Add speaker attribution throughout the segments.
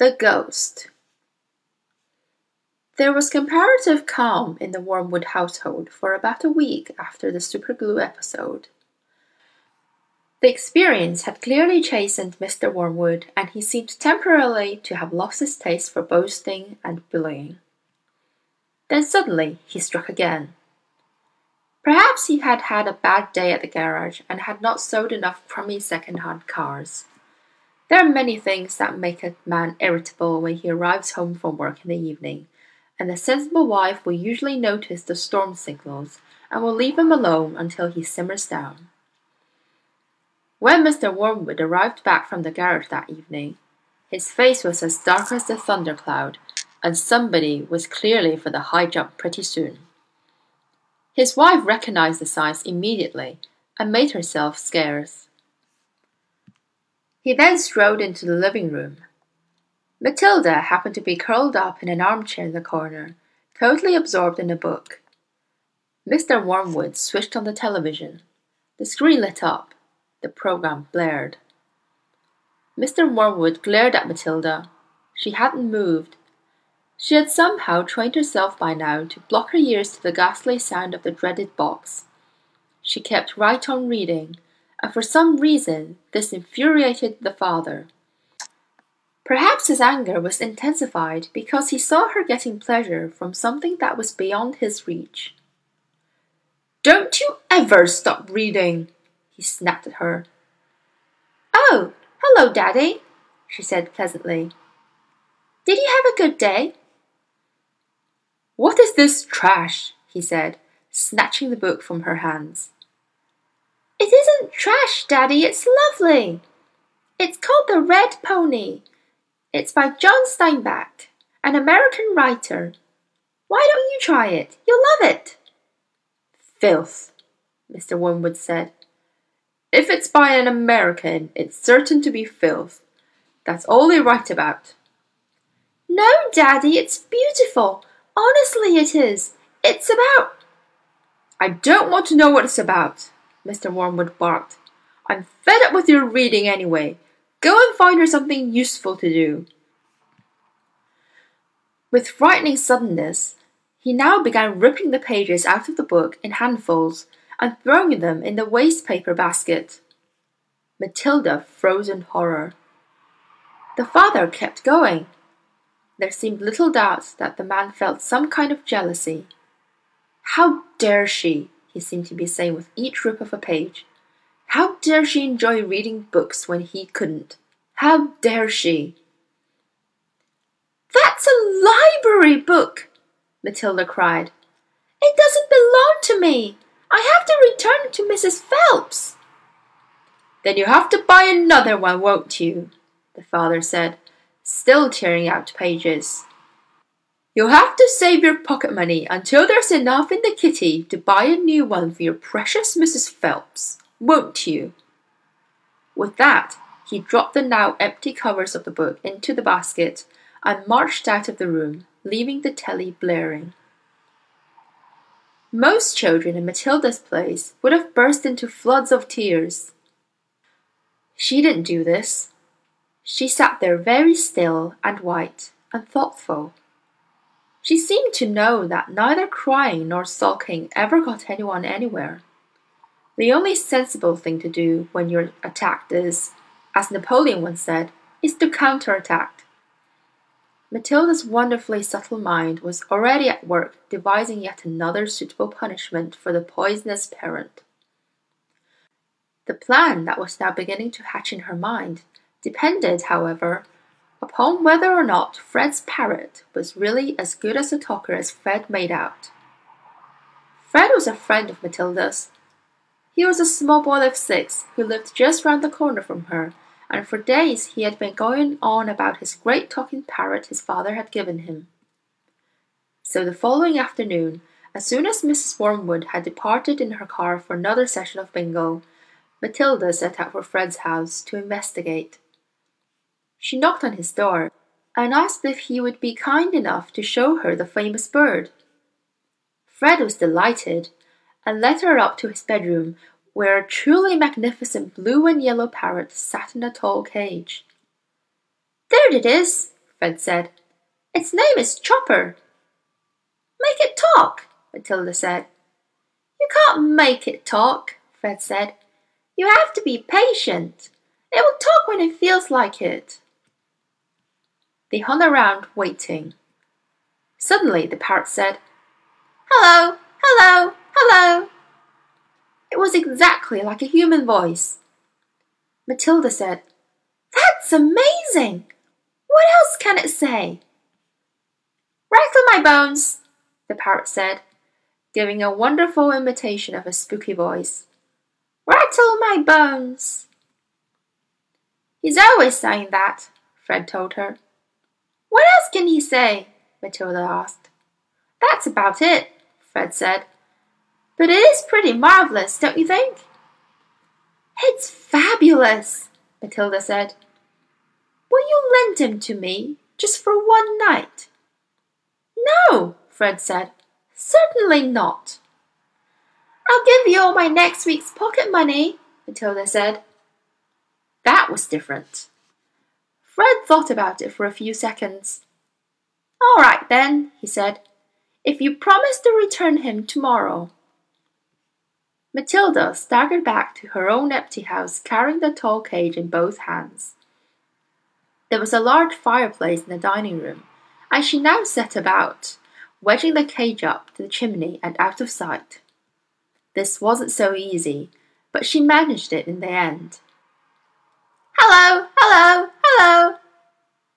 Speaker 1: The Ghost There was comparative calm in the Wormwood household for about a week after the superglue episode. The experience had clearly chastened Mr. Wormwood, and he seemed temporarily to have lost his taste for boasting and bullying. Then suddenly he struck again. Perhaps he had had a bad day at the garage and had not sold enough crummy second-hand cars. There are many things that make a man irritable when he arrives home from work in the evening, and the sensible wife will usually notice the storm signals and will leave him alone until he simmers down. When Mr. Wormwood arrived back from the garage that evening, his face was as dark as the thundercloud, and somebody was clearly for the high jump pretty soon. His wife recognized the signs immediately and made herself scarce. He then strolled into the living room. Matilda happened to be curled up in an armchair in the corner, totally absorbed in a book. Mr. Wormwood switched on the television. The screen lit up. The program blared. Mr. Wormwood glared at Matilda. She hadn't moved. She had somehow trained herself by now to block her ears to the ghastly sound of the dreaded box. She kept right on reading and for some reason this infuriated the father. Perhaps his anger was intensified because he saw her getting pleasure from something that was beyond his reach. Don't you ever stop reading, he snapped at her.
Speaker 2: Oh, hello, Daddy, she said pleasantly. Did you have a good day?
Speaker 1: What is this trash? he said, snatching the book from her hands.
Speaker 2: It isn't trash, Daddy, it's lovely. It's called The Red Pony. It's by John Steinbeck, an American writer. Why don't you try it? You'll love it.
Speaker 1: Filth, Mr. Wormwood said. If it's by an American, it's certain to be filth. That's all they write about.
Speaker 2: No, Daddy, it's beautiful. Honestly, it is. It's about.
Speaker 1: I don't want to know what it's about. Mr. Wormwood barked. I'm fed up with your reading anyway. Go and find her something useful to do. With frightening suddenness, he now began ripping the pages out of the book in handfuls and throwing them in the waste paper basket. Matilda froze in horror. The father kept going. There seemed little doubt that the man felt some kind of jealousy. How dare she? He seemed to be saying with each rip of a page. How dare she enjoy reading books when he couldn't? How dare she?
Speaker 2: That's a library book, Matilda cried. It doesn't belong to me. I have to return it to Mrs. Phelps.
Speaker 1: Then you have to buy another one, won't you? the father said, still tearing out pages. You'll have to save your pocket money until there's enough in the kitty to buy a new one for your precious Mrs. Phelps, won't you? With that, he dropped the now empty covers of the book into the basket and marched out of the room, leaving the telly blaring. Most children in Matilda's place would have burst into floods of tears. She didn't do this. She sat there very still and white and thoughtful. She seemed to know that neither crying nor sulking ever got anyone anywhere. The only sensible thing to do when you're attacked is, as Napoleon once said, is to counterattack. Matilda's wonderfully subtle mind was already at work devising yet another suitable punishment for the poisonous parent. The plan that was now beginning to hatch in her mind depended, however, upon whether or not Fred's parrot was really as good as a talker as Fred made out. Fred was a friend of Matilda's. He was a small boy of six who lived just round the corner from her, and for days he had been going on about his great talking parrot his father had given him. So the following afternoon, as soon as Mrs. Wormwood had departed in her car for another session of bingo, Matilda set out for Fred's house to investigate. She knocked on his door and asked if he would be kind enough to show her the famous bird. Fred was delighted and led her up to his bedroom, where a truly magnificent blue and yellow parrot sat in a tall cage.
Speaker 2: There it is,
Speaker 1: Fred said.
Speaker 2: Its name is Chopper. Make it talk, Matilda said. You can't make it talk, Fred said. You have to be patient. It will talk when it feels like it.
Speaker 1: They hung around waiting. Suddenly the parrot said,
Speaker 2: Hello, hello, hello.
Speaker 1: It was exactly like a human voice. Matilda said,
Speaker 2: That's amazing! What else can it say?
Speaker 1: Rattle my bones, the parrot said, giving a wonderful imitation of a spooky voice.
Speaker 2: Rattle my bones.
Speaker 1: He's always saying that, Fred told her.
Speaker 2: What else can he say? Matilda asked.
Speaker 1: That's about it, Fred said.
Speaker 2: But it is pretty marvellous, don't you think?
Speaker 1: It's fabulous, Matilda said.
Speaker 2: Will you lend him to me, just for one night?
Speaker 1: No, Fred said. Certainly not.
Speaker 2: I'll give you all my next week's pocket money, Matilda said.
Speaker 1: That was different. Fred thought about it for a few seconds.
Speaker 2: All right then, he said, if you promise to return him tomorrow.
Speaker 1: Matilda staggered back to her own empty house carrying the tall cage in both hands. There was a large fireplace in the dining room, and she now set about, wedging the cage up to the chimney and out of sight. This wasn't so easy, but she managed it in the end.
Speaker 2: Hello, hello, hello,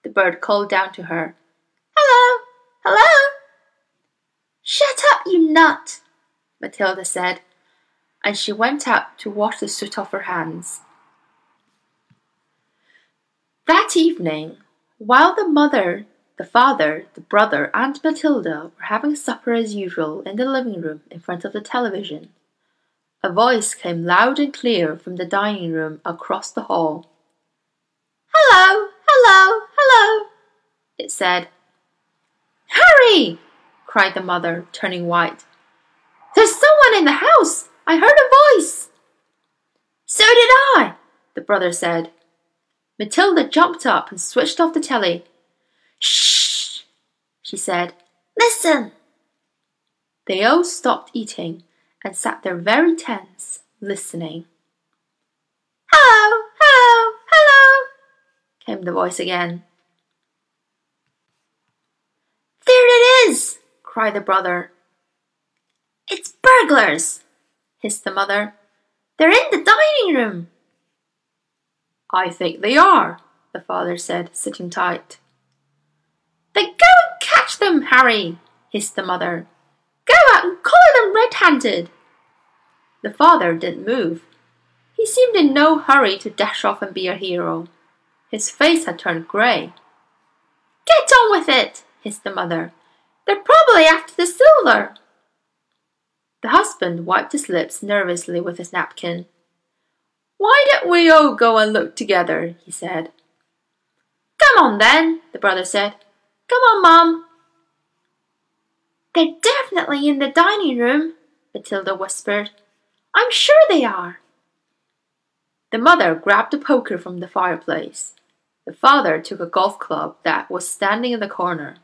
Speaker 1: the bird called down to her.
Speaker 2: Hello, hello. Shut up, you nut,
Speaker 1: Matilda said, and she went out to wash the soot off her hands. That evening, while the mother, the father, the brother, and Matilda were having supper as usual in the living room in front of the television, a voice came loud and clear from the dining room across the hall.
Speaker 2: Hello, hello, hello,
Speaker 1: it said.
Speaker 2: Harry!
Speaker 1: cried the mother, turning white.
Speaker 2: There's someone in the house! I heard a voice!
Speaker 1: So did I, the brother said. Matilda jumped up and switched off the telly.
Speaker 2: Shh,
Speaker 1: she said.
Speaker 2: Listen.
Speaker 1: They all stopped eating and sat there very tense, listening.
Speaker 2: Hello,
Speaker 1: came the voice again.
Speaker 2: There it is,
Speaker 1: cried the brother.
Speaker 2: It's burglars,
Speaker 1: hissed the mother.
Speaker 2: They're in the dining room.
Speaker 1: I think they are, the father said, sitting tight.
Speaker 2: Then go and catch them, Harry, hissed the mother. Go out and collar them red handed.
Speaker 1: The father didn't move. He seemed in no hurry to dash off and be a hero. His face had turned grey.
Speaker 2: Get on with it, hissed the mother. They're probably after the silver.
Speaker 1: The husband wiped his lips nervously with his napkin. Why don't we all go and look together? he said.
Speaker 2: Come on then, the brother said. Come on, Mum. They're definitely in the dining room, Matilda whispered. I'm sure they are.
Speaker 1: The mother grabbed a poker from the fireplace. The father took a golf club that was standing in the corner.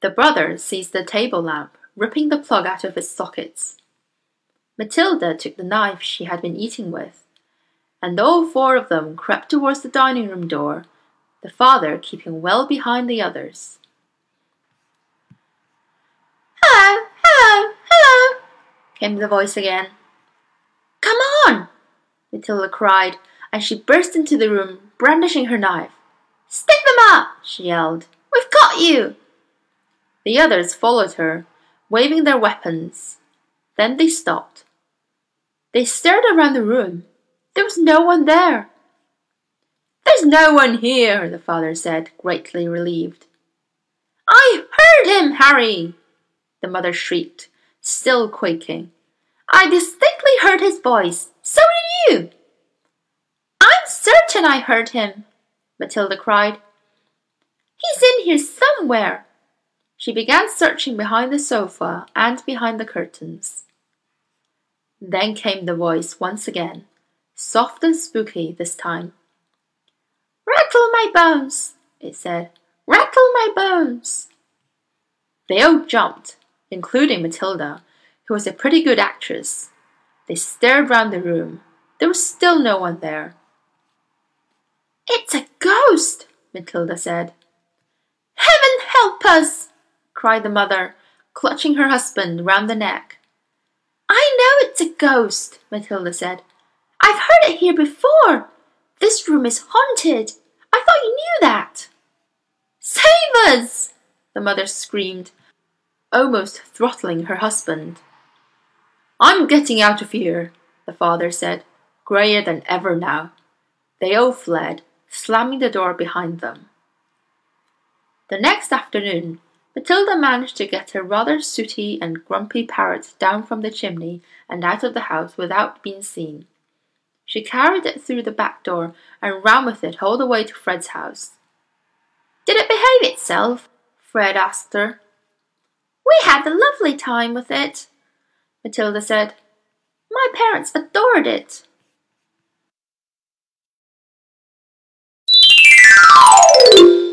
Speaker 1: The brother seized the table lamp, ripping the plug out of its sockets. Matilda took the knife she had been eating with, and all four of them crept towards the dining room door, the father keeping well behind the others.
Speaker 2: Hello, hello, hello,
Speaker 1: came the voice again.
Speaker 2: Come on,
Speaker 1: Matilda cried, and she burst into the room, brandishing her knife.
Speaker 2: Stick them up, she yelled. We've got you.
Speaker 1: The others followed her, waving their weapons. Then they stopped. They stared around the room. There was no one there. There's no one here, the father said, greatly relieved.
Speaker 2: I heard him, Harry,
Speaker 1: the mother shrieked, still quaking.
Speaker 2: I distinctly heard his voice. So did you. I'm certain I heard him, Matilda cried. He's in here somewhere.
Speaker 1: She began searching behind the sofa and behind the curtains. Then came the voice once again, soft and spooky this time.
Speaker 2: Rattle my bones, it said. Rattle my bones!
Speaker 1: They all jumped, including Matilda, who was a pretty good actress. They stared round the room. There was still no one there.
Speaker 2: It's a ghost, Matilda said.
Speaker 1: Heaven help us! cried the mother, clutching her husband round the neck.
Speaker 2: I know it's a ghost, Matilda said. I've heard it here before. This room is haunted. I thought you knew that.
Speaker 1: Save us! the mother screamed, almost throttling her husband. I'm getting out of here, the father said, greyer than ever now. They all fled, slamming the door behind them. The next afternoon, Matilda managed to get her rather sooty and grumpy parrot down from the chimney and out of the house without being seen. She carried it through the back door and ran with it all the way to Fred's house.
Speaker 2: Did it behave itself? Fred asked her. We had a lovely time with it, Matilda said. My parents adored it. Thank you.